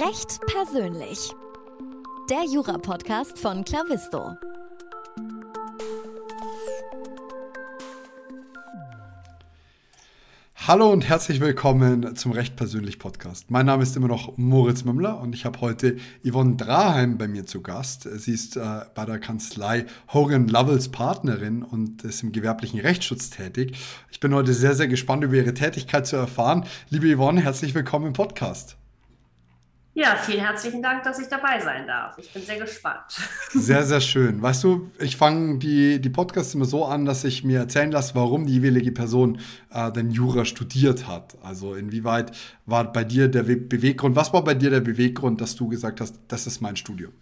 Recht persönlich. Der Jura-Podcast von Clavisto. Hallo und herzlich willkommen zum Recht persönlich Podcast. Mein Name ist immer noch Moritz Mümmler und ich habe heute Yvonne Draheim bei mir zu Gast. Sie ist äh, bei der Kanzlei Hogan Lovells Partnerin und ist im gewerblichen Rechtsschutz tätig. Ich bin heute sehr, sehr gespannt über ihre Tätigkeit zu erfahren. Liebe Yvonne, herzlich willkommen im Podcast. Ja, vielen herzlichen Dank, dass ich dabei sein darf. Ich bin sehr gespannt. Sehr, sehr schön. Weißt du, ich fange die, die Podcasts immer so an, dass ich mir erzählen lasse, warum die jeweilige Person äh, den Jura studiert hat. Also inwieweit war bei dir der Beweggrund, was war bei dir der Beweggrund, dass du gesagt hast, das ist mein Studium?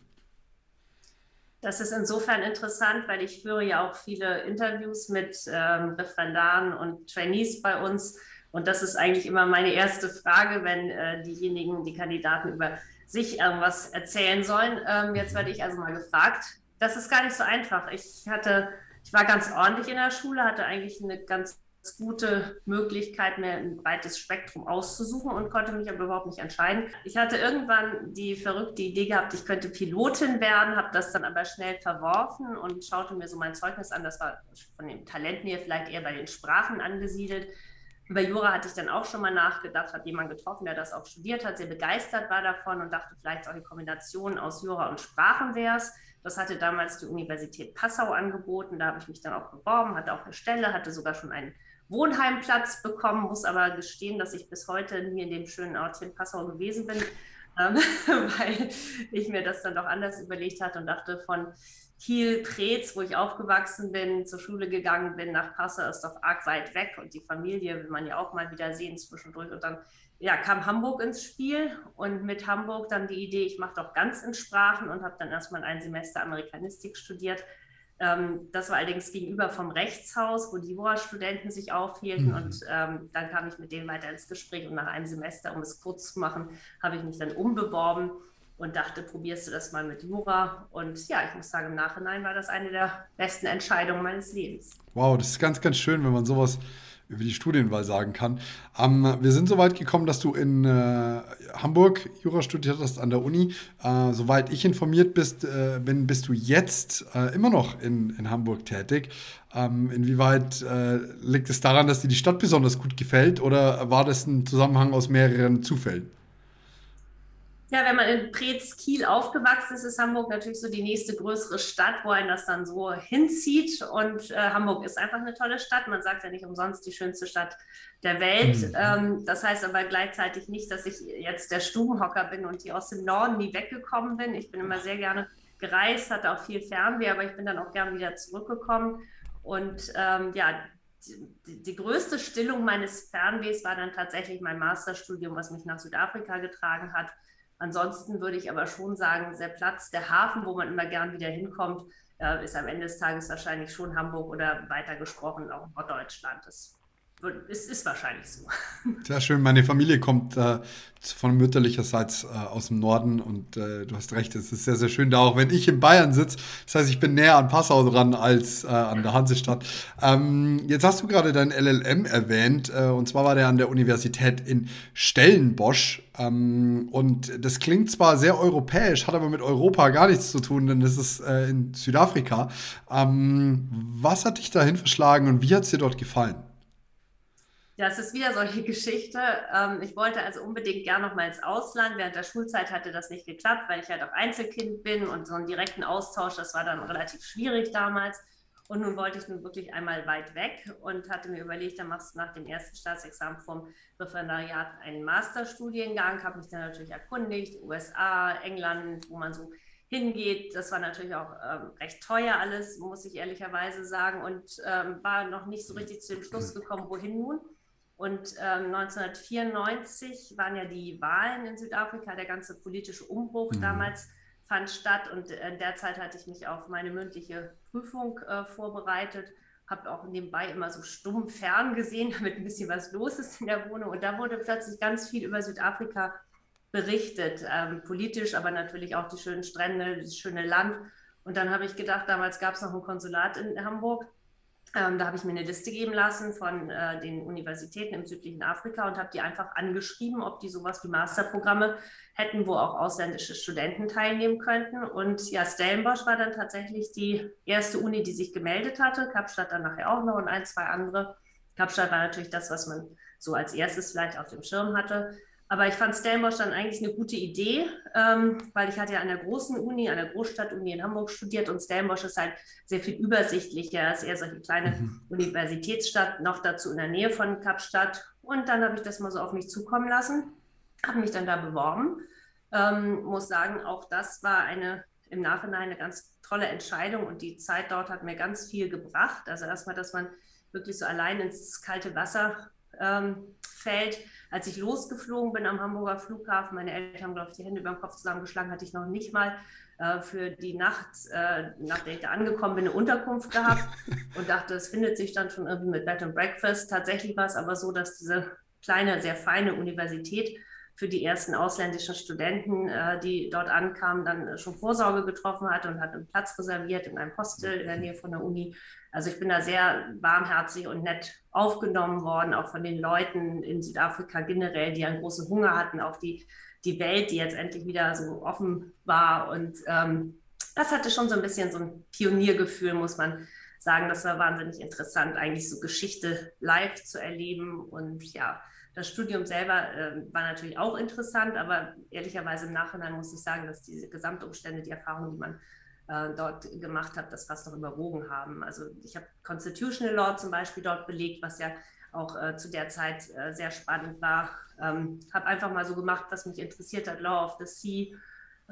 Das ist insofern interessant, weil ich führe ja auch viele Interviews mit ähm, Referendaren und Trainees bei uns und das ist eigentlich immer meine erste Frage, wenn äh, diejenigen, die Kandidaten über sich irgendwas erzählen sollen. Ähm, jetzt werde ich also mal gefragt. Das ist gar nicht so einfach. Ich hatte, ich war ganz ordentlich in der Schule, hatte eigentlich eine ganz gute Möglichkeit, mir ein breites Spektrum auszusuchen und konnte mich aber überhaupt nicht entscheiden. Ich hatte irgendwann die verrückte Idee gehabt, ich könnte Pilotin werden, habe das dann aber schnell verworfen und schaute mir so mein Zeugnis an. Das war von dem Talent mir vielleicht eher bei den Sprachen angesiedelt. Über Jura hatte ich dann auch schon mal nachgedacht, habe jemanden getroffen, der das auch studiert hat, sehr begeistert war davon und dachte, vielleicht auch die Kombination aus Jura und Sprachen wäre es. Das hatte damals die Universität Passau angeboten, da habe ich mich dann auch beworben, hatte auch eine Stelle, hatte sogar schon einen Wohnheimplatz bekommen, muss aber gestehen, dass ich bis heute nie in dem schönen Ortchen Passau gewesen bin, ähm, weil ich mir das dann doch anders überlegt hatte und dachte, von Kiel, Preetz, wo ich aufgewachsen bin, zur Schule gegangen bin, nach Passau ist doch arg weit weg und die Familie will man ja auch mal wieder sehen zwischendurch. Und dann ja, kam Hamburg ins Spiel und mit Hamburg dann die Idee, ich mache doch ganz in Sprachen und habe dann erstmal ein Semester Amerikanistik studiert. Ähm, das war allerdings gegenüber vom Rechtshaus, wo die Jurastudenten sich aufhielten. Mhm. Und ähm, dann kam ich mit denen weiter ins Gespräch und nach einem Semester, um es kurz zu machen, habe ich mich dann umbeworben und dachte, probierst du das mal mit Jura. Und ja, ich muss sagen, im Nachhinein war das eine der besten Entscheidungen meines Lebens. Wow, das ist ganz, ganz schön, wenn man sowas über die Studienwahl sagen kann. Ähm, wir sind so weit gekommen, dass du in äh, Hamburg Jura studiert hast an der Uni. Äh, soweit ich informiert bist, äh, bin, bist du jetzt äh, immer noch in, in Hamburg tätig. Ähm, inwieweit äh, liegt es daran, dass dir die Stadt besonders gut gefällt oder war das ein Zusammenhang aus mehreren Zufällen? Ja, wenn man in Preetz-Kiel aufgewachsen ist, ist Hamburg natürlich so die nächste größere Stadt, wo einen das dann so hinzieht. Und äh, Hamburg ist einfach eine tolle Stadt. Man sagt ja nicht umsonst die schönste Stadt der Welt. Mhm. Ähm, das heißt aber gleichzeitig nicht, dass ich jetzt der Stubenhocker bin und hier aus dem Norden nie weggekommen bin. Ich bin immer sehr gerne gereist, hatte auch viel Fernweh, aber ich bin dann auch gern wieder zurückgekommen. Und ähm, ja, die, die, größte Stillung meines Fernwehs war dann tatsächlich mein Masterstudium, was mich nach Südafrika getragen hat Ansonsten würde ich aber schon sagen, der Platz, der Hafen, wo man immer gern wieder hinkommt, äh, ist am Ende des Tages wahrscheinlich schon Hamburg oder weiter gesprochen auch Norddeutschland. Das es ist wahrscheinlich so. Sehr schön. Meine Familie kommt äh, von mütterlicherseits äh, aus dem Norden und äh, du hast recht, es ist sehr, sehr schön da, auch wenn ich in Bayern sitze. Das heißt, ich bin näher an Passau dran als äh, an der Hansestadt. Ähm, jetzt hast du gerade dein LLM erwähnt äh, und zwar war der an der Universität in Stellenbosch. Ähm, und das klingt zwar sehr europäisch, hat aber mit Europa gar nichts zu tun, denn das ist äh, in Südafrika. Ähm, was hat dich dahin verschlagen und wie hat es dir dort gefallen? Ja, es ist wieder solche Geschichte. Ähm, ich wollte also unbedingt gerne noch mal ins Ausland. Während der Schulzeit hatte das nicht geklappt, weil ich halt auch Einzelkind bin und so einen direkten Austausch, das war dann relativ schwierig damals. Und nun wollte ich nun wirklich einmal weit weg und hatte mir überlegt, dann machst du nach dem ersten Staatsexamen vom Referendariat einen Masterstudiengang, habe mich dann natürlich erkundigt, USA, England, wo man so hingeht. Das war natürlich auch ähm, recht teuer alles, muss ich ehrlicherweise sagen, und ähm, war noch nicht so richtig zu dem Schluss gekommen, wohin nun. Und ähm, 1994 waren ja die Wahlen in Südafrika, der ganze politische Umbruch mhm. damals fand statt. Und äh, in der Zeit hatte ich mich auf meine mündliche Prüfung äh, vorbereitet, habe auch nebenbei immer so stumm fern gesehen, damit ein bisschen was los ist in der Wohnung. Und da wurde plötzlich ganz viel über Südafrika berichtet, ähm, politisch, aber natürlich auch die schönen Strände, das schöne Land. Und dann habe ich gedacht, damals gab es noch ein Konsulat in Hamburg Ähm, da habe ich mir eine Liste geben lassen von äh, den Universitäten im südlichen Afrika und habe die einfach angeschrieben, ob die sowas wie Masterprogramme hätten, wo auch ausländische Studenten teilnehmen könnten. Und ja, Stellenbosch war dann tatsächlich die erste Uni, die sich gemeldet hatte. Kapstadt dann nachher auch noch und ein, zwei andere. Kapstadt war natürlich das, was man so als erstes vielleicht auf dem Schirm hatte. Aber ich fand Stellenbosch dann eigentlich eine gute Idee, ähm, weil ich hatte ja an der großen Uni, an der Großstadt-Uni in Hamburg studiert und Stellenbosch ist halt sehr viel übersichtlicher, ist eher so eine kleine mhm. Universitätsstadt, noch dazu in der Nähe von Kapstadt. Und dann habe ich das mal so auf mich zukommen lassen, habe mich dann da beworben. Ähm, muss sagen, auch das war eine im Nachhinein eine ganz tolle Entscheidung und die Zeit dort hat mir ganz viel gebracht. Also erstmal, dass man wirklich so allein ins kalte Wasser ähm, fällt als ich losgeflogen bin am Hamburger Flughafen, meine Eltern haben, glaube ich, die Hände über den Kopf zusammengeschlagen, hatte ich noch nicht mal äh, für die Nacht, äh, nachdem ich da angekommen bin, eine Unterkunft gehabt und dachte, es findet sich dann schon irgendwie mit Bed and Breakfast. Tatsächlich war es aber so, dass diese kleine, sehr feine Universität für die ersten ausländischen Studenten, äh, die dort ankamen, dann schon Vorsorge getroffen hat und hat einen Platz reserviert in einem Hostel in der Nähe von der Uni. Also ich bin da sehr warmherzig und nett aufgenommen worden, auch von den Leuten in Südafrika generell, die einen großen Hunger hatten auf die, die Welt, die jetzt endlich wieder so offen war. Und ähm, das hatte schon so ein bisschen so ein Pioniergefühl, muss man sagen. Das war wahnsinnig interessant, eigentlich so Geschichte live zu erleben und ja, das Studium selber äh, war natürlich auch interessant, aber ehrlicherweise im Nachhinein muss ich sagen, dass diese Gesamtumstände, die Erfahrungen, die man äh, dort gemacht hat, das fast noch überwogen haben. Also ich habe Constitutional Law zum Beispiel dort belegt, was ja auch äh, zu der Zeit äh, sehr spannend war. Ähm, habe einfach mal so gemacht, was mich interessiert hat, Law of the Sea.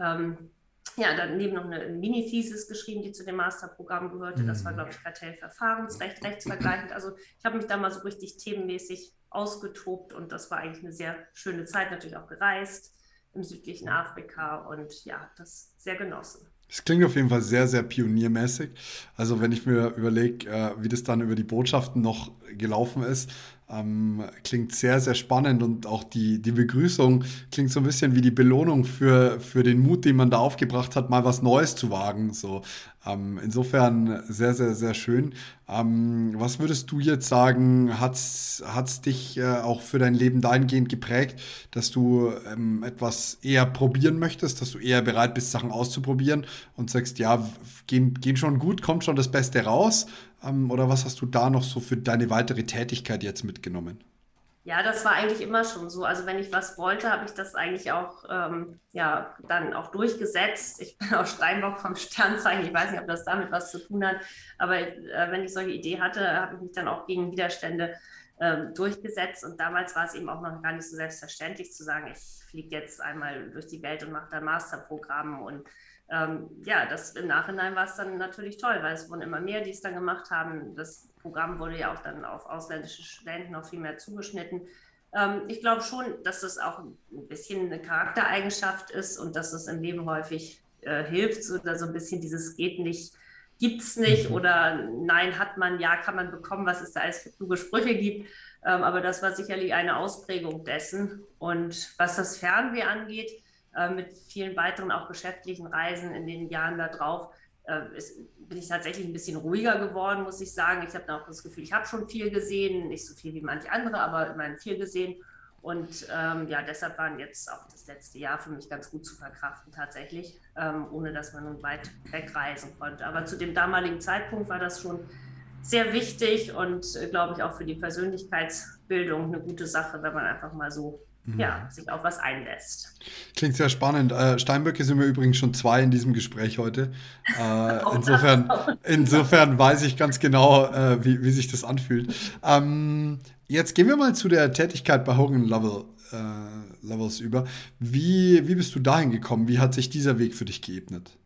Ähm, ja, daneben noch eine Mini-Thesis geschrieben, die zu dem Masterprogramm gehörte. Das war, mhm. glaube ich, Kartellverfahrensrecht, rechtsvergleichend. Also ich habe mich da mal so richtig themenmäßig ausgetobt und das war eigentlich eine sehr schöne Zeit, natürlich auch gereist im südlichen Afrika und ja, das sehr genossen. Es klingt auf jeden Fall sehr, sehr pioniermäßig. Also wenn ich mir überlege, äh, wie das dann über die Botschaften noch gelaufen ist, ähm, klingt sehr, sehr spannend und auch die, die Begrüßung klingt so ein bisschen wie die Belohnung für, für den Mut, den man da aufgebracht hat, mal was Neues zu wagen. So, ähm, insofern sehr, sehr, sehr schön. Ähm, was würdest du jetzt sagen, hat es dich äh, auch für dein Leben dahingehend geprägt, dass du ähm, etwas eher probieren möchtest, dass du eher bereit bist, Sachen auszuprobieren und sagst, ja, gehen, gehen schon gut, kommt schon das Beste raus? Ähm, oder was hast du da noch so für deine weitere Tätigkeit jetzt mitgenommen? Ja, das war eigentlich immer schon so. Also wenn ich was wollte, habe ich das eigentlich auch ähm, ja, dann auch durchgesetzt. Ich bin auch Steinbock vom Sternzeichen. Ich weiß nicht, ob das damit was zu tun hat. Aber äh, wenn ich solche Idee hatte, habe ich mich dann auch gegen Widerstände äh, durchgesetzt. Und damals war es eben auch noch gar nicht so selbstverständlich zu sagen, ich fliege jetzt einmal durch die Welt und mache da Masterprogramm und ähm, ja, das im Nachhinein war es dann natürlich toll, weil es wurden immer mehr, die es dann gemacht haben. Das Programm wurde ja auch dann auf ausländische Studenten noch viel mehr zugeschnitten. Ähm, ich glaube schon, dass das auch ein bisschen eine Charaktereigenschaft ist und dass es im Leben häufig äh, hilft, so, oder so ein bisschen dieses geht nicht, gibt es nicht mhm. oder nein hat man, ja kann man bekommen, was es da alles für kluge Sprüche gibt. Ähm, aber das war sicherlich eine Ausprägung dessen. Und was das Fernweh angeht, äh, mit vielen weiteren auch geschäftlichen Reisen in den Jahren darauf äh, ist, bin ich tatsächlich ein bisschen ruhiger geworden, muss ich sagen. Ich habe auch das Gefühl, ich habe schon viel gesehen, nicht so viel wie manche andere, aber immerhin viel gesehen. Und ähm, ja, deshalb waren jetzt auch das letzte Jahr für mich ganz gut zu verkraften tatsächlich, ähm, ohne dass man nun weit wegreisen konnte. Aber zu dem damaligen Zeitpunkt war das schon sehr wichtig und äh, glaube ich auch für die Persönlichkeitsbildung eine gute Sache, wenn man einfach mal so. Ja, sich auf was einlässt. Klingt sehr spannend. Äh, Steinböcke sind wir übrigens schon zwei in diesem Gespräch heute. Äh, insofern, insofern weiß ich ganz genau, äh, wie, wie sich das anfühlt. Ähm, jetzt gehen wir mal zu der Tätigkeit bei Hogan Level, äh, Levels über. Wie, wie bist du dahin gekommen? Wie hat sich dieser Weg für dich geebnet?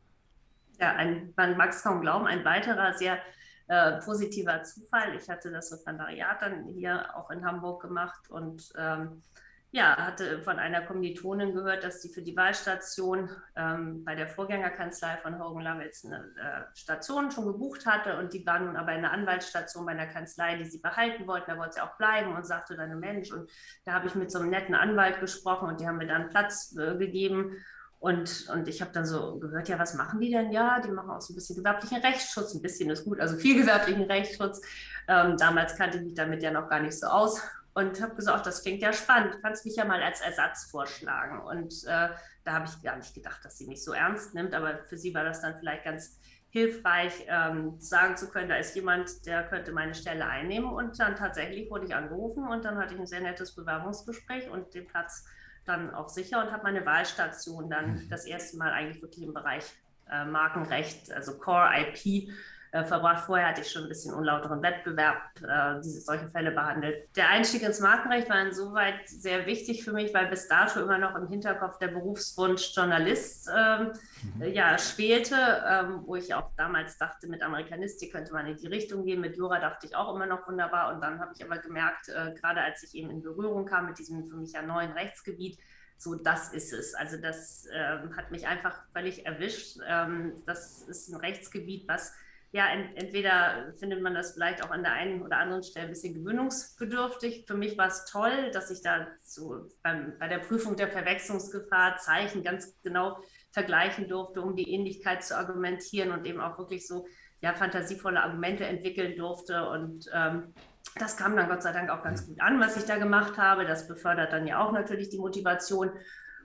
Ja, ein, man mag es kaum glauben, ein weiterer sehr äh, positiver Zufall. Ich hatte das Referendariat dann hier auch in Hamburg gemacht und ähm, ja, hatte von einer Kommilitonin gehört, dass sie für die Wahlstation ähm, bei der Vorgängerkanzlei von Hogan Lovells eine äh, Station schon gebucht hatte und die war nun aber in der Anwaltsstation bei einer Kanzlei, die sie behalten wollten. Da wollte sie auch bleiben und sagte dann, Mensch, und da habe ich mit so einem netten Anwalt gesprochen und die haben mir dann Platz äh, gegeben. Und, und ich habe dann so gehört, ja, was machen die denn? Ja, die machen auch so ein bisschen gewerblichen Rechtsschutz. Ein bisschen ist gut, also viel gewerblichen Rechtsschutz. Ähm, damals kannte ich mich damit ja noch gar nicht so aus und habe gesagt, das klingt ja spannend, du kannst mich ja mal als Ersatz vorschlagen. Und äh, da habe ich gar nicht gedacht, dass sie mich so ernst nimmt, aber für sie war das dann vielleicht ganz hilfreich, ähm, sagen zu können, da ist jemand, der könnte meine Stelle einnehmen. Und dann tatsächlich wurde ich angerufen und dann hatte ich ein sehr nettes Bewerbungsgespräch und den Platz dann auch sicher und habe meine Wahlstation dann mhm. das erste Mal eigentlich wirklich im Bereich äh, Markenrecht, also Core IP, äh, verbracht. Vorher hatte ich schon ein bisschen unlauteren Wettbewerb, äh, diese, solche Fälle behandelt. Der Einstieg ins Markenrecht war insoweit sehr wichtig für mich, weil bis dato immer noch im Hinterkopf der Berufswunsch Journalist ähm, mhm. ja, schwelte, ähm, wo ich auch damals dachte, mit Amerikanistik könnte man in die Richtung gehen. Mit Jura dachte ich auch immer noch wunderbar. Und dann habe ich aber gemerkt, äh, gerade als ich eben in Berührung kam mit diesem für mich ja neuen Rechtsgebiet, so das ist es. Also das ähm, hat mich einfach völlig erwischt. Ähm, das ist ein Rechtsgebiet, was ja, ent entweder findet man das vielleicht auch an der einen oder anderen Stelle ein bisschen gewöhnungsbedürftig. Für mich war es toll, dass ich da so beim, bei der Prüfung der Verwechslungsgefahr Zeichen ganz genau vergleichen durfte, um die Ähnlichkeit zu argumentieren und eben auch wirklich so ja, fantasievolle Argumente entwickeln durfte. Und ähm, das kam dann Gott sei Dank auch ganz gut an, was ich da gemacht habe. Das befördert dann ja auch natürlich die Motivation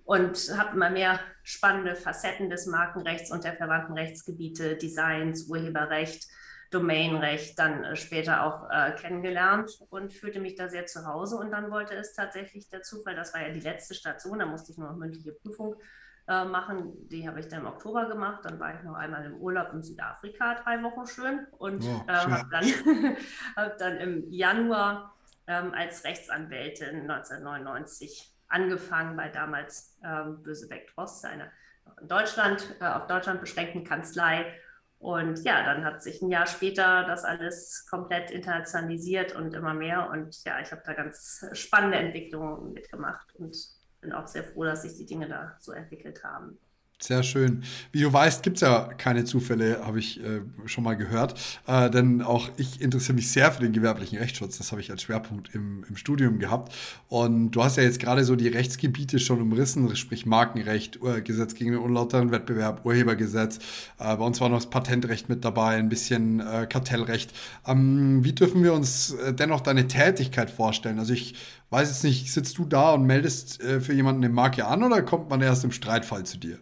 und habe immer mehr spannende Facetten des Markenrechts und der verwandten Rechtsgebiete, Designs, Urheberrecht, Domainrecht dann äh, später auch äh, kennengelernt und fühlte mich da sehr zu Hause. Und dann wollte es tatsächlich der Zufall, das war ja die letzte Station, da musste ich nur noch mündliche Prüfung äh, machen. Die habe ich dann im Oktober gemacht. Dann war ich noch einmal im Urlaub in Südafrika, drei Wochen schön. Und oh, äh, habe dann, hab dann im Januar ähm, als Rechtsanwältin 1999 angefangen bei damals ähm, Bösebeck Trost, einer in Deutschland, äh, auf Deutschland beschränkten Kanzlei. Und ja, dann hat sich ein Jahr später das alles komplett internationalisiert und immer mehr. Und ja, ich habe da ganz spannende Entwicklungen mitgemacht und bin auch sehr froh, dass sich die Dinge da so entwickelt haben. Sehr schön. Wie du weißt, gibt es ja keine Zufälle, habe ich äh, schon mal gehört. Äh, denn auch ich interessiere mich sehr für den gewerblichen Rechtsschutz. Das habe ich als Schwerpunkt im, im Studium gehabt. Und du hast ja jetzt gerade so die Rechtsgebiete schon umrissen, sprich Markenrecht, Gesetz gegen den unlauteren Wettbewerb, Urhebergesetz. Äh, bei uns war noch das Patentrecht mit dabei, ein bisschen äh, Kartellrecht. Ähm, wie dürfen wir uns äh, dennoch deine Tätigkeit vorstellen? Also ich weiß jetzt nicht, sitzt du da und meldest äh, für jemanden eine Marke an oder kommt man erst im Streitfall zu dir?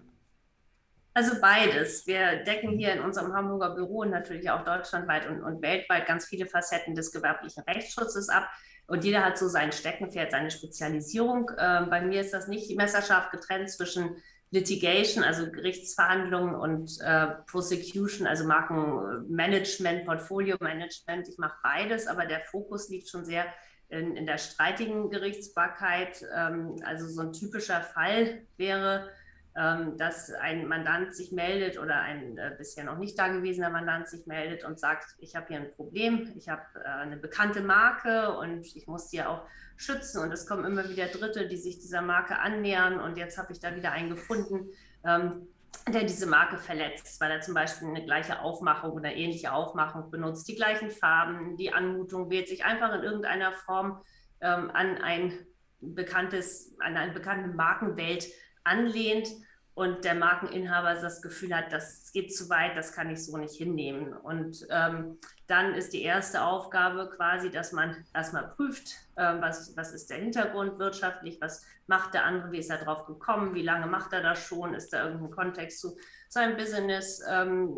Also beides. Wir decken hier in unserem Hamburger Büro und natürlich auch deutschlandweit und, und weltweit ganz viele Facetten des gewerblichen Rechtsschutzes ab. Und jeder hat so sein Steckenpferd, seine Spezialisierung. Ähm, bei mir ist das nicht messerscharf getrennt zwischen Litigation, also Gerichtsverhandlungen und äh, Prosecution, also Markenmanagement, Portfolio-Management. Ich mache beides, aber der Fokus liegt schon sehr in, in der streitigen Gerichtsbarkeit. Ähm, also so ein typischer Fall wäre, dass ein Mandant sich meldet oder ein äh, bisher noch nicht dagewesener Mandant sich meldet und sagt, ich habe hier ein Problem, ich habe äh, eine bekannte Marke und ich muss die auch schützen. Und es kommen immer wieder Dritte, die sich dieser Marke annähern. Und jetzt habe ich da wieder einen gefunden, ähm, der diese Marke verletzt, weil er zum Beispiel eine gleiche Aufmachung oder ähnliche Aufmachung benutzt, die gleichen Farben, die Anmutung wählt sich einfach in irgendeiner Form ähm, an ein bekanntes, an eine bekannte Markenwelt anlehnt und der Markeninhaber das Gefühl hat, das geht zu weit, das kann ich so nicht hinnehmen. Und ähm, dann ist die erste Aufgabe quasi, dass man erstmal prüft, äh, was, was ist der Hintergrund wirtschaftlich, was macht der andere, wie ist er drauf gekommen, wie lange macht er das schon, ist da irgendein Kontext zu seinem Business, ähm,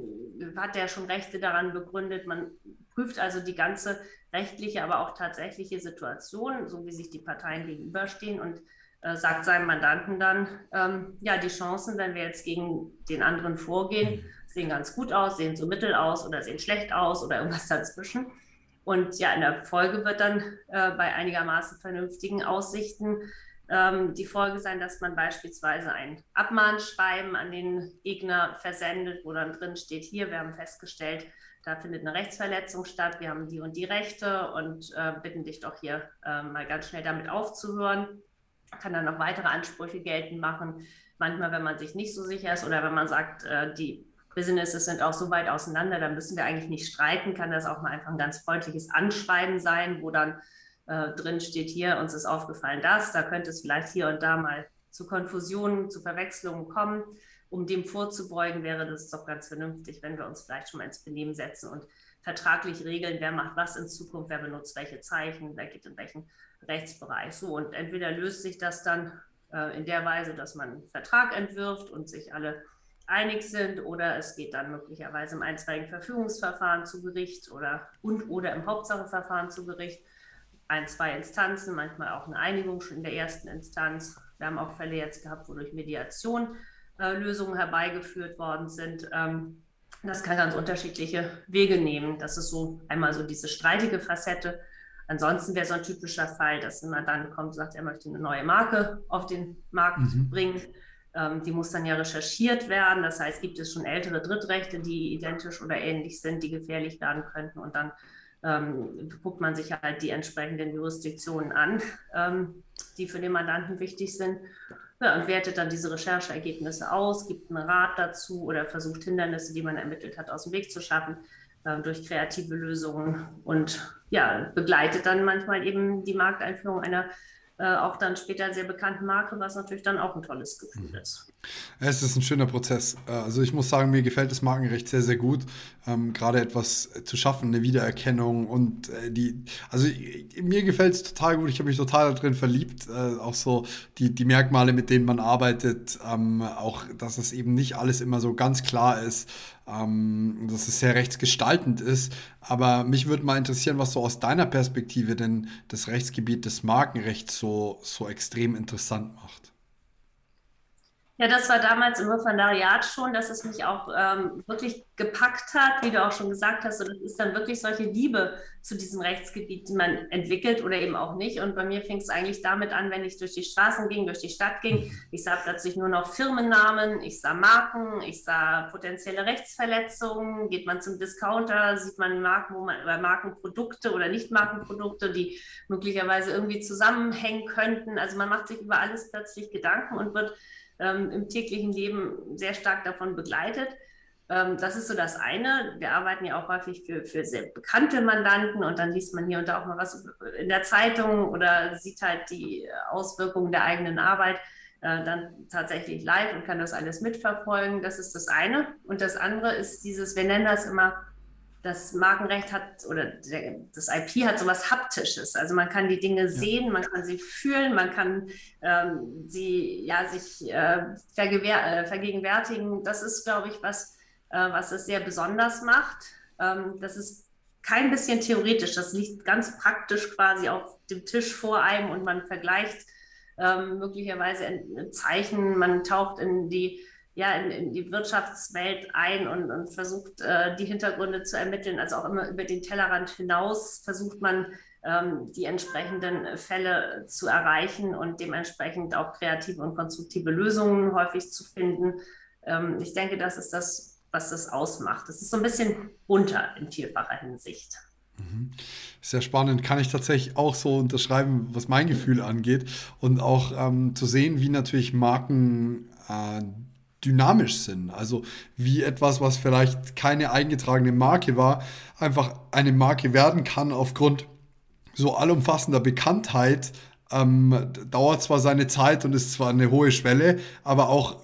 hat der schon Rechte daran begründet. Man prüft also die ganze rechtliche, aber auch tatsächliche Situation, so wie sich die Parteien gegenüberstehen und äh, sagt seinem Mandanten dann, ähm, ja, die Chancen, wenn wir jetzt gegen den anderen vorgehen, sehen ganz gut aus, sehen so mittel aus oder sehen schlecht aus oder irgendwas dazwischen. Und ja, in der Folge wird dann äh, bei einigermaßen vernünftigen Aussichten ähm, die Folge sein, dass man beispielsweise ein Abmahnschreiben an den Gegner versendet, wo dann drin steht, hier, wir haben festgestellt, da findet eine Rechtsverletzung statt, wir haben die und die Rechte und äh, bitten dich doch hier äh, mal ganz schnell damit aufzuhören kann dann noch weitere Ansprüche geltend machen. Manchmal, wenn man sich nicht so sicher ist oder wenn man sagt, äh, die Businesses sind auch so weit auseinander, dann müssen wir eigentlich nicht streiten, kann das auch mal einfach ein ganz freundliches Anschreiben sein, wo dann äh, drin steht, hier, uns ist aufgefallen das, da könnte es vielleicht hier und da mal zu Konfusionen, zu Verwechslungen kommen. Um dem vorzubeugen, wäre das doch ganz vernünftig, wenn wir uns vielleicht schon mal ins Benehmen setzen und vertraglich regeln, wer macht was in Zukunft, wer benutzt welche Zeichen, wer geht in welchen Rechtsbereich. So, und entweder löst sich das dann äh, in der Weise, dass man einen Vertrag entwirft und sich alle einig sind oder es geht dann möglicherweise im einstweiligen Verfügungsverfahren zu Gericht oder und oder im Hauptsacheverfahren zu Gericht. Ein, zwei Instanzen, manchmal auch eine Einigung schon in der ersten Instanz. Wir haben auch Fälle jetzt gehabt, wo durch Mediation äh, Lösungen herbeigeführt worden sind. Ähm, das kann ganz unterschiedliche Wege nehmen. Das ist so einmal so diese streitige Facette. Ansonsten wäre so ein typischer Fall, dass jemand dann kommt und sagt, er möchte eine neue Marke auf den Markt mhm. bringen ähm, die muss dann ja recherchiert werden. Das heißt, gibt es schon ältere Drittrechte, die identisch oder ähnlich sind, die gefährlich werden könnten. Und dann ähm, guckt man sich halt die entsprechenden Jurisdiktionen an, ähm, die für den Mandanten wichtig sind. Ja, und wertet dann diese Rechercheergebnisse aus, gibt einen Rat dazu oder versucht Hindernisse, die man ermittelt hat, aus dem Weg zu schaffen durch kreative Lösungen und ja, begleitet dann manchmal eben die Markteinführung einer äh, auch dann später sehr bekannten Marke, was natürlich dann auch ein tolles Gefühl mhm. ist. Es ist ein schöner Prozess. Äh, also ich muss sagen, mir gefällt das Markenrecht sehr, sehr gut. Ähm, gerade etwas zu schaffen, eine Wiedererkennung und äh, die, also mir gefällt es total gut. Ich habe mich total darin verliebt. Äh, auch so die, die Merkmale, mit denen man arbeitet, ähm, auch, dass es eben nicht alles immer so ganz klar ist ähm, dass es sehr rechtsgestaltend ist. Aber mich würde mal interessieren, was so aus deiner Perspektive denn das Rechtsgebiet des Markenrechts so, so extrem interessant macht. Ja, das war damals im Referendariat schon, dass es mich auch ähm, wirklich gepackt hat, wie du auch schon gesagt hast. Und es ist dann wirklich solche Liebe zu diesem Rechtsgebiet, die man entwickelt oder eben auch nicht. Und bei mir fing es eigentlich damit an, wenn ich durch die Straßen ging, durch die Stadt ging. Ich sah plötzlich nur noch Firmennamen, ich sah Marken, ich sah potenzielle Rechtsverletzungen. Geht man zum Discounter, sieht man Marken, wo man über Markenprodukte oder Nicht-Markenprodukte, die möglicherweise irgendwie zusammenhängen könnten. Also man macht sich über alles plötzlich Gedanken und wird ähm, im täglichen Leben sehr stark davon begleitet. Ähm, das ist so das eine. Wir arbeiten ja auch häufig für, für sehr bekannte Mandanten und dann liest man hier und da auch mal was in der Zeitung oder sieht halt die Auswirkungen der eigenen Arbeit äh, dann tatsächlich live und kann das alles mitverfolgen. Das ist das eine. Und das andere ist dieses, wir nennen das immer das Markenrecht hat oder der, das IP hat sowas Haptisches. Also man kann die Dinge sehen, man kann sie fühlen, man kann ähm, sie ja sich äh, äh, vergegenwärtigen. Das ist, glaube ich, was, äh, was es sehr besonders macht. Ähm, das ist kein bisschen theoretisch, das liegt ganz praktisch quasi auf dem Tisch vor einem und man vergleicht ähm, möglicherweise ein Zeichen, man taucht in die ja, in, in, die Wirtschaftswelt ein und, und versucht, äh, die Hintergründe zu ermitteln. Also auch immer über den Tellerrand hinaus versucht man, ähm, die entsprechenden Fälle zu erreichen und dementsprechend auch kreative und konstruktive Lösungen häufig zu finden. Ähm, ich denke, das ist das, was das ausmacht. Das ist so ein bisschen bunter in vielfacher Hinsicht. Mhm. Sehr spannend, kann ich tatsächlich auch so unterschreiben, was mein Gefühl angeht. Und auch ähm, zu sehen, wie natürlich Marken äh, dynamisch sind. Also wie etwas, was vielleicht keine eingetragene Marke war, einfach eine Marke werden kann aufgrund so allumfassender Bekanntheit. Ähm, dauert zwar seine Zeit und ist zwar eine hohe Schwelle, aber auch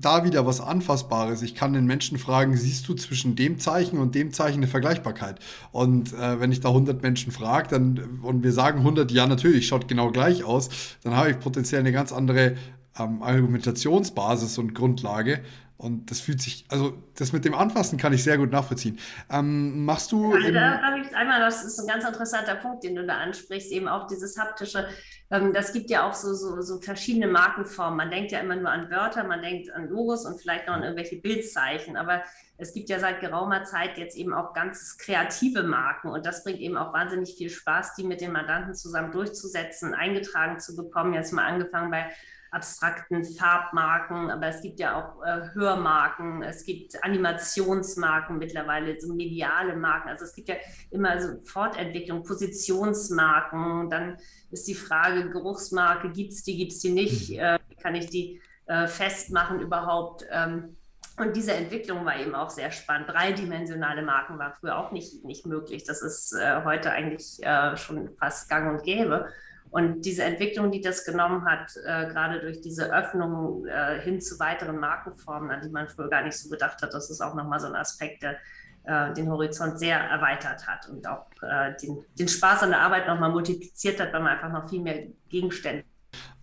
da wieder was Anfassbares. Ich kann den Menschen fragen, siehst du zwischen dem Zeichen und dem Zeichen eine Vergleichbarkeit? Und äh, wenn ich da 100 Menschen frage dann, und wir sagen 100, ja natürlich, schaut genau gleich aus, dann habe ich potenziell eine ganz andere ähm, Argumentationsbasis und Grundlage. Und das fühlt sich, also das mit dem Anfassen kann ich sehr gut nachvollziehen. Ähm, machst du. Ja, da habe ich einmal, das ist ein ganz interessanter Punkt, den du da ansprichst, eben auch dieses haptische. Ähm, das gibt ja auch so, so, so verschiedene Markenformen. Man denkt ja immer nur an Wörter, man denkt an Logos und vielleicht noch an irgendwelche Bildzeichen. Aber es gibt ja seit geraumer Zeit jetzt eben auch ganz kreative Marken und das bringt eben auch wahnsinnig viel Spaß, die mit den Mandanten zusammen durchzusetzen, eingetragen zu bekommen. Jetzt mal angefangen bei abstrakten Farbmarken, aber es gibt ja auch äh, Hörmarken, es gibt Animationsmarken mittlerweile, so mediale Marken. Also es gibt ja immer so Fortentwicklung, Positionsmarken. Dann ist die Frage, Geruchsmarke, gibt es die, gibt es die nicht? Mhm. Äh, kann ich die äh, festmachen überhaupt? Ähm, und diese Entwicklung war eben auch sehr spannend. Dreidimensionale Marken war früher auch nicht, nicht möglich. Das ist äh, heute eigentlich äh, schon fast gang und gäbe. Und diese Entwicklung, die das genommen hat, äh, gerade durch diese Öffnung äh, hin zu weiteren Markenformen, an die man früher gar nicht so gedacht hat, das ist auch nochmal so ein Aspekt, der äh, den Horizont sehr erweitert hat und auch äh, den, den Spaß an der Arbeit nochmal multipliziert hat, weil man einfach noch viel mehr Gegenstände.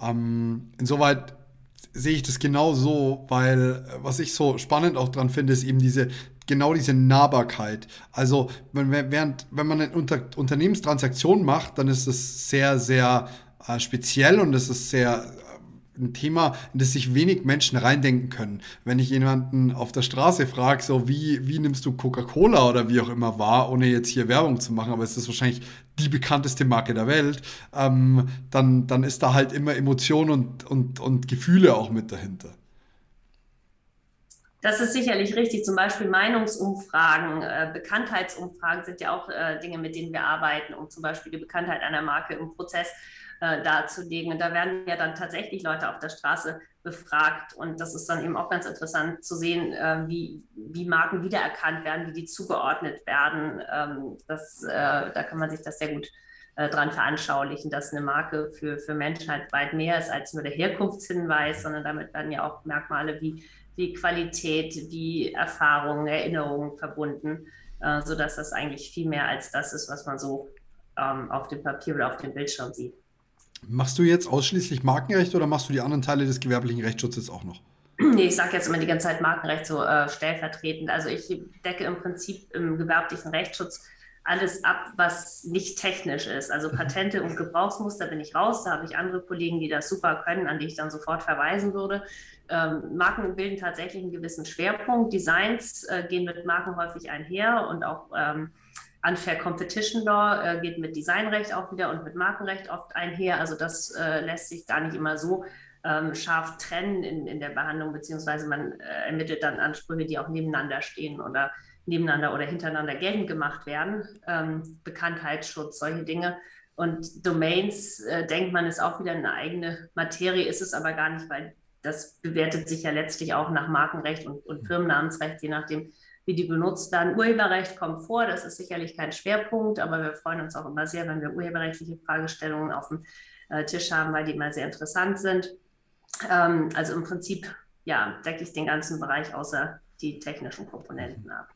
Ähm, insoweit sehe ich das genau so, weil äh, was ich so spannend auch dran finde, ist eben diese genau diese Nahbarkeit. Also wenn, während, wenn man eine Unter Unternehmenstransaktion macht, dann ist es sehr, sehr äh, speziell und es ist sehr ein Thema, in das sich wenig Menschen reindenken können. Wenn ich jemanden auf der Straße frage, so wie, wie nimmst du Coca-Cola oder wie auch immer wahr, ohne jetzt hier Werbung zu machen, aber es ist wahrscheinlich die bekannteste Marke der Welt, ähm, dann, dann ist da halt immer Emotion und, und, und Gefühle auch mit dahinter. Das ist sicherlich richtig. Zum Beispiel Meinungsumfragen, äh, Bekanntheitsumfragen sind ja auch äh, Dinge, mit denen wir arbeiten, um zum Beispiel die Bekanntheit einer Marke im Prozess äh, darzulegen. Und da werden ja dann tatsächlich Leute auf der Straße befragt. Und das ist dann eben auch ganz interessant zu sehen, wie, wie Marken wiedererkannt werden, wie die zugeordnet werden. Ähm, das, da kann man sich das sehr gut dran veranschaulichen, dass eine Marke für, für Menschen halt weit mehr ist als nur der Herkunftshinweis, sondern damit werden ja auch Merkmale wie, wie Qualität, wie Erfahrungen, Erinnerungen verbunden, äh, sodass das eigentlich viel mehr als das ist, was man so ähm, auf dem Papier oder auf dem Bildschirm sieht. Machst du jetzt ausschließlich Markenrecht oder machst du die anderen Teile des gewerblichen Rechtsschutzes auch noch? Nee, ich sage jetzt immer die ganze Zeit Markenrecht so äh, stellvertretend. Also ich decke im Prinzip im gewerblichen Rechtsschutz alles ab, was nicht technisch ist. Also mhm. Patente und Gebrauchsmuster bin ich raus. Da habe ich andere Kollegen, die das super können, an die ich dann sofort verweisen würde. Ähm, Marken bilden tatsächlich einen gewissen Schwerpunkt. Designs äh, gehen mit Marken häufig einher und auch ähm, Unfair Competition Law äh, geht mit Designrecht auch wieder und mit Markenrecht oft einher. Also das äh, lässt sich gar nicht immer so ähm, scharf trennen in, in der Behandlung, beziehungsweise man äh, ermittelt dann Ansprüche, die auch nebeneinander stehen oder nebeneinander oder hintereinander geltend gemacht werden. Ähm, Bekanntheitsschutz, solche Dinge. Und Domains, äh, denkt man, ist auch wieder eine eigene Materie, ist es aber gar nicht, weil das bewertet sich ja letztlich auch nach Markenrecht und, und Firmennamensrecht, je nachdem, wie die benutzt werden. Urheberrecht kommt vor, das ist sicherlich kein Schwerpunkt, aber wir freuen uns auch immer sehr, wenn wir urheberrechtliche Fragestellungen auf dem äh, Tisch haben, weil die immer sehr interessant sind. Ähm, also im Prinzip, ja, decke ich den ganzen Bereich außer die technischen Komponenten ab.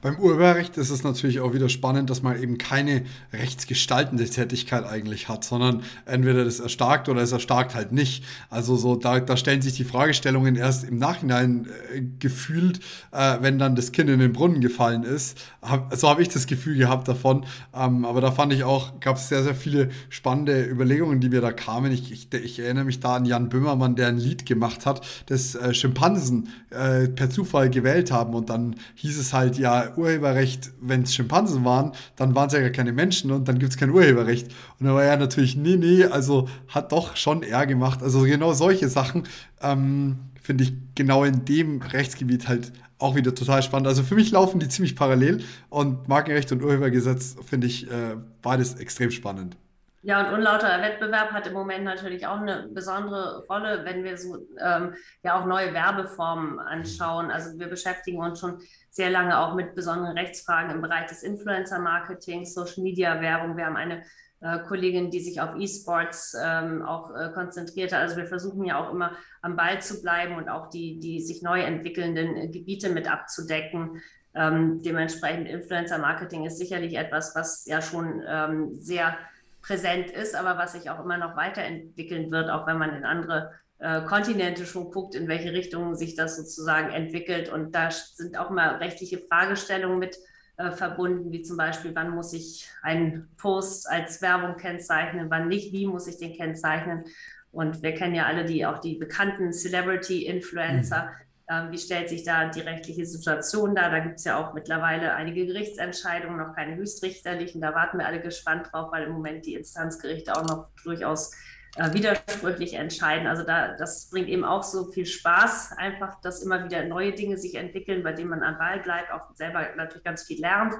Beim Urheberrecht ist es natürlich auch wieder spannend, dass man eben keine rechtsgestaltende Tätigkeit eigentlich hat, sondern entweder das erstarkt oder es erstarkt halt nicht. Also so, da, da stellen sich die Fragestellungen erst im Nachhinein äh, gefühlt, äh, wenn dann das Kind in den Brunnen gefallen ist. Hab, so habe ich das Gefühl gehabt davon. Ähm, aber da fand ich auch, gab es sehr, sehr viele spannende Überlegungen, die mir da kamen. Ich, ich, ich, erinnere mich da an Jan Böhmermann, der ein Lied gemacht hat, das äh, Schimpansen äh, per Zufall gewählt haben und dann hieß es halt, ja, Urheberrecht, wenn es Schimpansen waren, dann waren es ja gar keine Menschen und dann gibt es kein Urheberrecht. Und da war er natürlich, nee, nee, also hat doch schon er gemacht. Also genau solche Sachen ähm, finde ich genau in dem Rechtsgebiet halt auch wieder total spannend. Also für mich laufen die ziemlich parallel und Markenrecht und Urhebergesetz finde ich äh, beides extrem spannend. Ja, und unlauterer Wettbewerb hat im Moment natürlich auch eine besondere Rolle, wenn wir so ähm, ja auch neue Werbeformen anschauen. Also wir beschäftigen uns schon sehr lange auch mit besonderen Rechtsfragen im Bereich des Influencer-Marketings, Social-Media-Werbung. Wir haben eine äh, Kollegin, die sich auf E-Sports ähm, auch äh, konzentrierte. Also wir versuchen ja auch immer am Ball zu bleiben und auch die, die sich neu entwickelnden äh, Gebiete mit abzudecken. Ähm, dementsprechend Influencer-Marketing ist sicherlich etwas, was ja schon ähm, sehr präsent ist, aber was sich auch immer noch weiterentwickeln wird, auch wenn man in andere äh, Kontinente schon guckt, in welche Richtung sich das sozusagen entwickelt. Und da sind auch immer rechtliche Fragestellungen mit äh, verbunden, wie zum Beispiel, wann muss ich einen Post als Werbung kennzeichnen, wann nicht, wie muss ich den kennzeichnen. Und wir kennen ja alle die auch die bekannten Celebrity-Influencer, mhm. Ähm, wie stellt sich da die rechtliche Situation dar? Da gibt es ja auch mittlerweile einige Gerichtsentscheidungen, noch keine höchstrichterlichen. Da warten wir alle gespannt drauf, weil im Moment die Instanzgerichte auch noch durchaus äh, widersprüchlich entscheiden. Also da, das bringt eben auch so viel Spaß, einfach, dass immer wieder neue Dinge sich entwickeln, bei denen man am Ball bleibt, auch selber natürlich ganz viel lernt.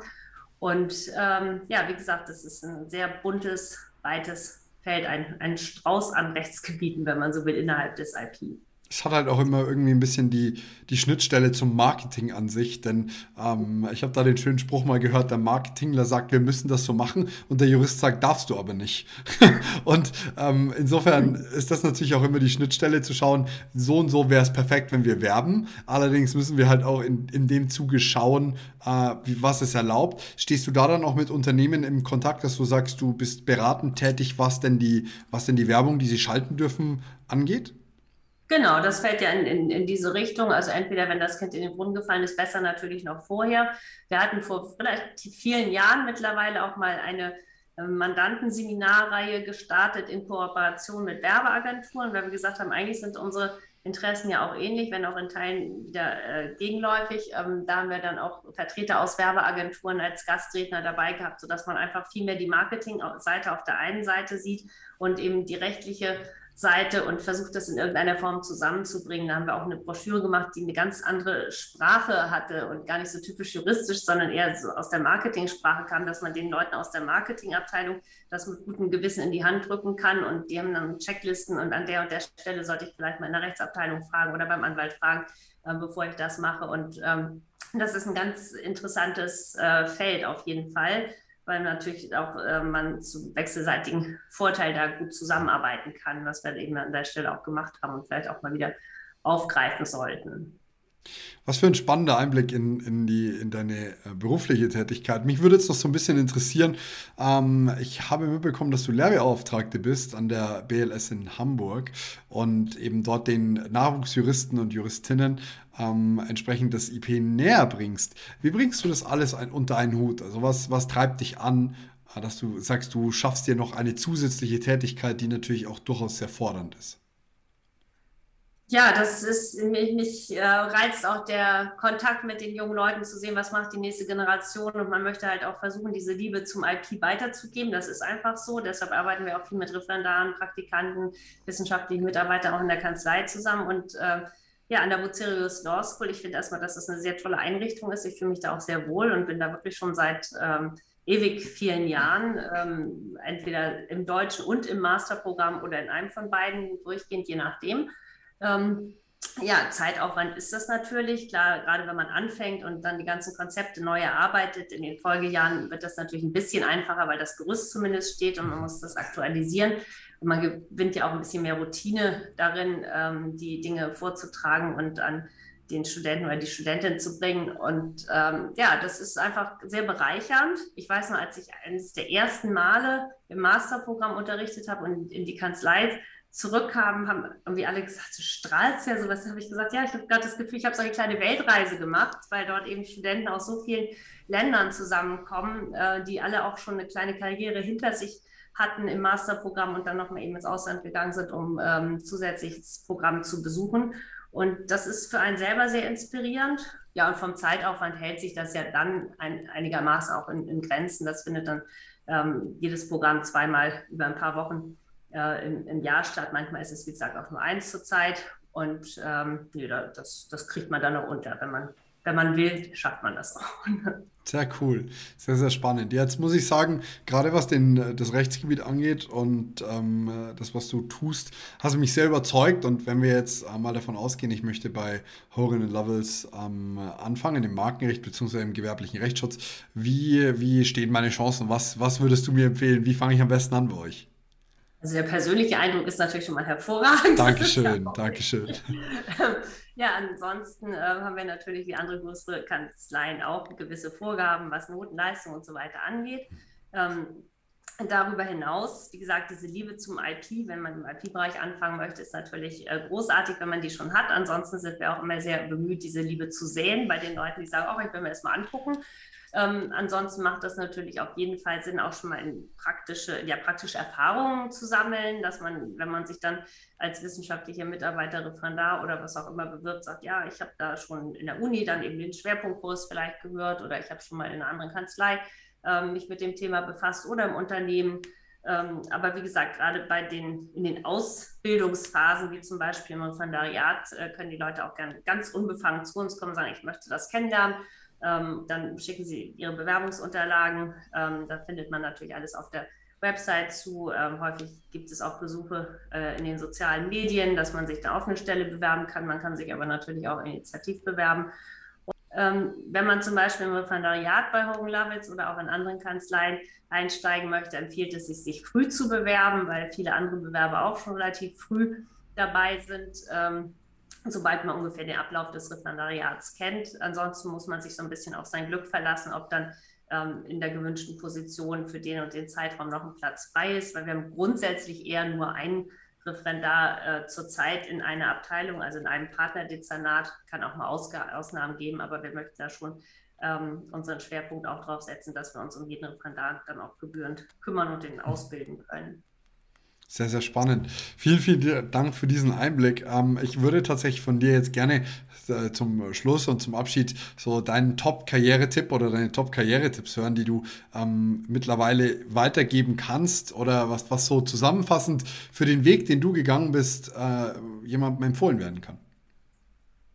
Und ähm, ja, wie gesagt, das ist ein sehr buntes, weites Feld, ein, ein Strauß an Rechtsgebieten, wenn man so will, innerhalb des IP. Es hat halt auch immer irgendwie ein bisschen die, die Schnittstelle zum Marketing an sich, denn ähm, ich habe da den schönen Spruch mal gehört, der Marketingler sagt, wir müssen das so machen und der Jurist sagt, darfst du aber nicht. und ähm, insofern ist das natürlich auch immer die Schnittstelle zu schauen, so und so wäre es perfekt, wenn wir werben. Allerdings müssen wir halt auch in, in dem Zuge schauen, äh, was es erlaubt. Stehst du da dann auch mit Unternehmen im Kontakt, dass du sagst, du bist beratend tätig, was denn die, was denn die Werbung, die sie schalten dürfen, angeht? Genau, das fällt ja in, in, in, diese Richtung. Also entweder, wenn das Kind in den Brunnen gefallen ist, besser natürlich noch vorher. Wir hatten vor relativ vielen Jahren mittlerweile auch mal eine äh, Mandantenseminarreihe gestartet in Kooperation mit Werbeagenturen, weil wir gesagt haben, eigentlich sind unsere Interessen ja auch ähnlich, wenn auch in Teilen wieder äh, gegenläufig. Ähm, da haben wir dann auch Vertreter aus Werbeagenturen als Gastredner dabei gehabt, sodass man einfach viel mehr die Marketingseite auf der einen Seite sieht und eben die rechtliche Seite und versucht das in irgendeiner Form zusammenzubringen. Da haben wir auch eine Broschüre gemacht, die eine ganz andere Sprache hatte und gar nicht so typisch juristisch, sondern eher so aus der Marketingsprache kam, dass man den Leuten aus der Marketingabteilung das mit gutem Gewissen in die Hand drücken kann und die haben dann Checklisten und an der und der Stelle sollte ich vielleicht mal in der Rechtsabteilung fragen oder beim Anwalt fragen, äh, bevor ich das mache. Und ähm, das ist ein ganz interessantes äh, Feld auf jeden Fall weil natürlich auch äh, man zu wechselseitigen Vorteil da gut zusammenarbeiten kann, was wir eben an der Stelle auch gemacht haben und vielleicht auch mal wieder aufgreifen sollten. Was für ein spannender Einblick in, in, die, in deine äh, berufliche Tätigkeit. Mich würde jetzt noch so ein bisschen interessieren. Ähm, ich habe mitbekommen, dass du Lehrbeauftragte bist an der BLS in Hamburg und eben dort den Nachwuchsjuristen und Juristinnen ähm, entsprechend das IP näher bringst. Wie bringst du das alles ein, unter einen Hut? Also was, was treibt dich an, dass du sagst, du schaffst dir noch eine zusätzliche Tätigkeit, die natürlich auch durchaus sehr fordernd ist? Ja, das ist, mich, mich äh, reizt auch der Kontakt mit den jungen Leuten zu sehen, was macht die nächste Generation und man möchte halt auch versuchen, diese Liebe zum IP weiterzugeben. Das ist einfach so. Deshalb arbeiten wir auch viel mit Referendaren, Praktikanten, wissenschaftlichen Mitarbeitern auch in der Kanzlei zusammen und äh, ja, an der Bucerius Law School. Ich finde erstmal, dass das eine sehr tolle Einrichtung ist. Ich fühle mich da auch sehr wohl und bin da wirklich schon seit ähm, ewig vielen Jahren, ähm, entweder im deutschen und im Masterprogramm oder in einem von beiden durchgehend, je nachdem. Ähm, ja, Zeitaufwand ist das natürlich. Klar, gerade wenn man anfängt und dann die ganzen Konzepte neu erarbeitet, in den Folgejahren wird das natürlich ein bisschen einfacher, weil das Gerüst zumindest steht und man muss das aktualisieren. Und man gewinnt ja auch ein bisschen mehr Routine darin, ähm, die Dinge vorzutragen und an den Studenten oder die Studentin zu bringen. Und ähm, ja, das ist einfach sehr bereichernd. Ich weiß noch, als ich eines der ersten Male im Masterprogramm unterrichtet habe und in die Kanzlei zurückkamen, haben irgendwie alle gesagt, du strahlst ja sowas. habe ich gesagt, ja, ich habe gerade das Gefühl, ich habe so eine kleine Weltreise gemacht, weil dort eben Studenten aus so vielen Ländern zusammenkommen, äh, die alle auch schon eine kleine Karriere hinter sich hatten im Masterprogramm und dann nochmal eben ins Ausland gegangen sind, um ähm, zusätzliches Programm zu besuchen. Und das ist für einen selber sehr inspirierend. Ja, und vom Zeitaufwand hält sich das ja dann ein, einigermaßen auch in, in, Grenzen. Das findet dann ähm, jedes Programm zweimal über ein paar Wochen äh, im, im, Jahr statt. Manchmal ist es, wie gesagt, auch nur eins zur Zeit. Und ähm, nee, das, das kriegt man dann noch unter. Wenn man, wenn man will, schafft man das auch. Sehr cool, sehr, sehr spannend. Jetzt muss ich sagen, gerade was den, das Rechtsgebiet angeht und ähm, das, was du tust, hast du mich sehr überzeugt. Und wenn wir jetzt äh, mal davon ausgehen, ich möchte bei Hogan Lovells ähm, anfangen, im Markenrecht bzw. im gewerblichen Rechtsschutz, wie, wie stehen meine Chancen? Was, was würdest du mir empfehlen? Wie fange ich am besten an bei euch? Also der persönliche Eindruck ist natürlich schon mal hervorragend. Dankeschön, ja Dankeschön. ja, ansonsten äh, haben wir natürlich wie andere größere Kanzleien auch gewisse Vorgaben, was Notenleistung und so weiter angeht. Ähm, darüber hinaus, wie gesagt, diese Liebe zum IP, wenn man im IP-Bereich anfangen möchte, ist natürlich äh, großartig, wenn man die schon hat. Ansonsten sind wir auch immer sehr bemüht, diese Liebe zu sehen bei den Leuten, die sagen, oh, ich will mir das mal angucken. Ähm, ansonsten macht das natürlich auf jeden Fall Sinn, auch schon mal in praktische, ja, praktische Erfahrungen zu sammeln, dass man, wenn man sich dann als wissenschaftlicher Mitarbeiter, Referendar oder was auch immer bewirbt, sagt, ja, ich habe da schon in der Uni dann eben den Schwerpunktkurs vielleicht gehört oder ich habe schon mal in einer anderen Kanzlei ähm, mich mit dem Thema befasst oder im Unternehmen. Ähm, aber wie gesagt, gerade bei den in den Ausbildungsphasen, wie zum Beispiel im Referendariat, äh, können die Leute auch gerne ganz unbefangen zu uns kommen und sagen, ich möchte das kennenlernen. Ähm, dann schicken Sie Ihre Bewerbungsunterlagen. Ähm, da findet man natürlich alles auf der Website zu. Ähm, häufig gibt es auch Besuche äh, in den sozialen Medien, dass man sich da auf eine Stelle bewerben kann. Man kann sich aber natürlich auch initiativ bewerben. Und, ähm, wenn man zum Beispiel im Referendariat bei Hogan Lovells oder auch in anderen Kanzleien einsteigen möchte, empfiehlt es sich, sich früh zu bewerben, weil viele andere Bewerber auch schon relativ früh dabei sind. Sobald man ungefähr den Ablauf des Referendariats kennt. Ansonsten muss man sich so ein bisschen auf sein Glück verlassen, ob dann ähm, in der gewünschten Position für den und den Zeitraum noch ein Platz frei ist, weil wir haben grundsätzlich eher nur einen Referendar äh, zurzeit in einer Abteilung, also in einem Partnerdezernat, kann auch mal Ausg Ausnahmen geben, aber wir möchten da schon ähm, unseren Schwerpunkt auch darauf setzen, dass wir uns um jeden Referendar dann auch gebührend kümmern und den ausbilden können. Sehr, sehr spannend. Vielen, vielen Dank für diesen Einblick. Ähm, ich würde tatsächlich von dir jetzt gerne äh, zum Schluss und zum Abschied so deinen Top-Karriere-Tipp oder deine Top-Karriere-Tipps hören, die du ähm, mittlerweile weitergeben kannst oder was, was so zusammenfassend für den Weg, den du gegangen bist, äh, jemandem empfohlen werden kann.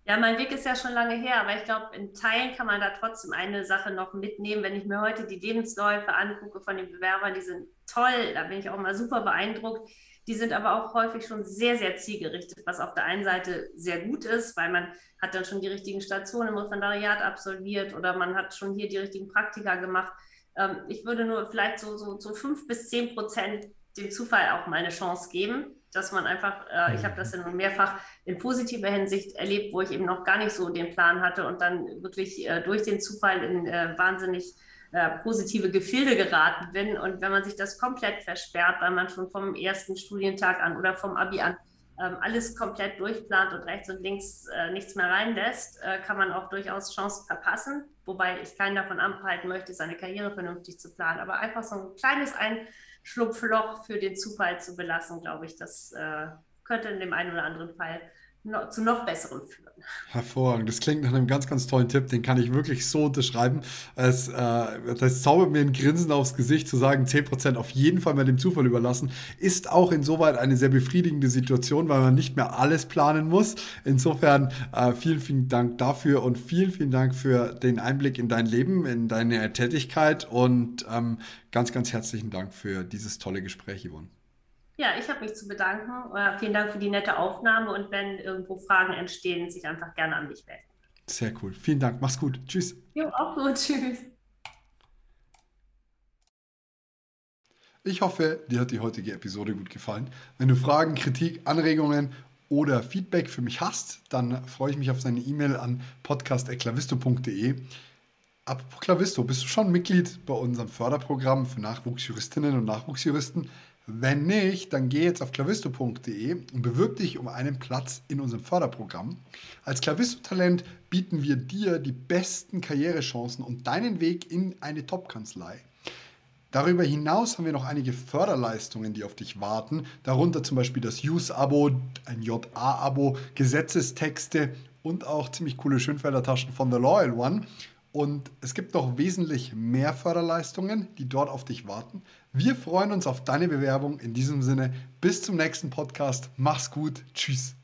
Ja, mein Weg ist ja schon lange her, aber ich glaube, in Teilen kann man da trotzdem eine Sache noch mitnehmen. Wenn ich mir heute die Lebensläufe angucke von den Bewerbern, die sind toll, da bin ich auch mal super beeindruckt. Die sind aber auch häufig schon sehr, sehr zielgerichtet, was auf der einen Seite sehr gut ist, weil man hat dann schon die richtigen Stationen im Referendariat absolviert oder man hat schon hier die richtigen Praktika gemacht. Ähm, ich würde nur vielleicht so, so, so fünf bis zehn Prozent dem Zufall auch mal eine Chance geben dass man einfach, äh, ich habe das ja nun mehrfach in positiver Hinsicht erlebt, wo ich eben noch gar nicht so den Plan hatte und dann wirklich äh, durch den Zufall in äh, wahnsinnig äh, positive Gefilde geraten bin. Und wenn man sich das komplett versperrt, weil man schon vom ersten Studientag an oder vom Abi an ähm, alles komplett durchplant und rechts und links äh, nichts mehr reinlässt, äh, kann man auch durchaus Chancen verpassen. Wobei ich keinen davon abhalten möchte, seine Karriere vernünftig zu planen. Aber einfach so ein kleines Ein Schlupfloch für den Zufall zu belassen, glaube ich, das äh, könnte in dem einen oder anderen Fall zu noch besseren führen. Hervorragend. Das klingt nach einem ganz, ganz tollen Tipp. Den kann ich wirklich so unterschreiben. Es, äh, das zaubert mir ein Grinsen aufs Gesicht, zu sagen, 10% auf jeden Fall mal dem Zufall überlassen, ist auch insoweit eine sehr befriedigende Situation, weil man nicht mehr alles planen muss. Insofern äh, vielen, vielen Dank dafür und vielen, vielen Dank für den Einblick in dein Leben, in deine Tätigkeit und ähm, ganz, ganz herzlichen Dank für dieses tolle Gespräch, Yvonne. Ja, ich habe mich zu bedanken. Äh, vielen Dank für die nette Aufnahme und wenn irgendwo Fragen entstehen, sich einfach gerne an mich melden. Sehr cool. Vielen Dank. Mach's gut. Tschüss. Jo, auch gut. Tschüss. Ich hoffe, dir hat die heutige Episode gut gefallen. Wenn du Fragen, Kritik, Anregungen oder Feedback für mich hast, dann freue ich mich auf seine E-Mail an podcast.klavisto.de. Apropos Klavisto, bist du schon Mitglied bei unserem Förderprogramm für Nachwuchsjuristinnen und Nachwuchsjuristen? Wenn nicht, dann geh jetzt auf clavisto.de und bewirb dich um einen Platz in unserem Förderprogramm. Als Clavisto-Talent bieten wir dir die besten Karrierechancen und deinen Weg in eine Top-Kanzlei. Darüber hinaus haben wir noch einige Förderleistungen, die auf dich warten, darunter zum Beispiel das Use-Abo, ein JA-Abo, Gesetzestexte und auch ziemlich coole Schönfelder Taschen von The Loyal One. Und es gibt noch wesentlich mehr Förderleistungen, die dort auf dich warten. Wir freuen uns auf deine Bewerbung. In diesem Sinne, bis zum nächsten Podcast. Mach's gut. Tschüss.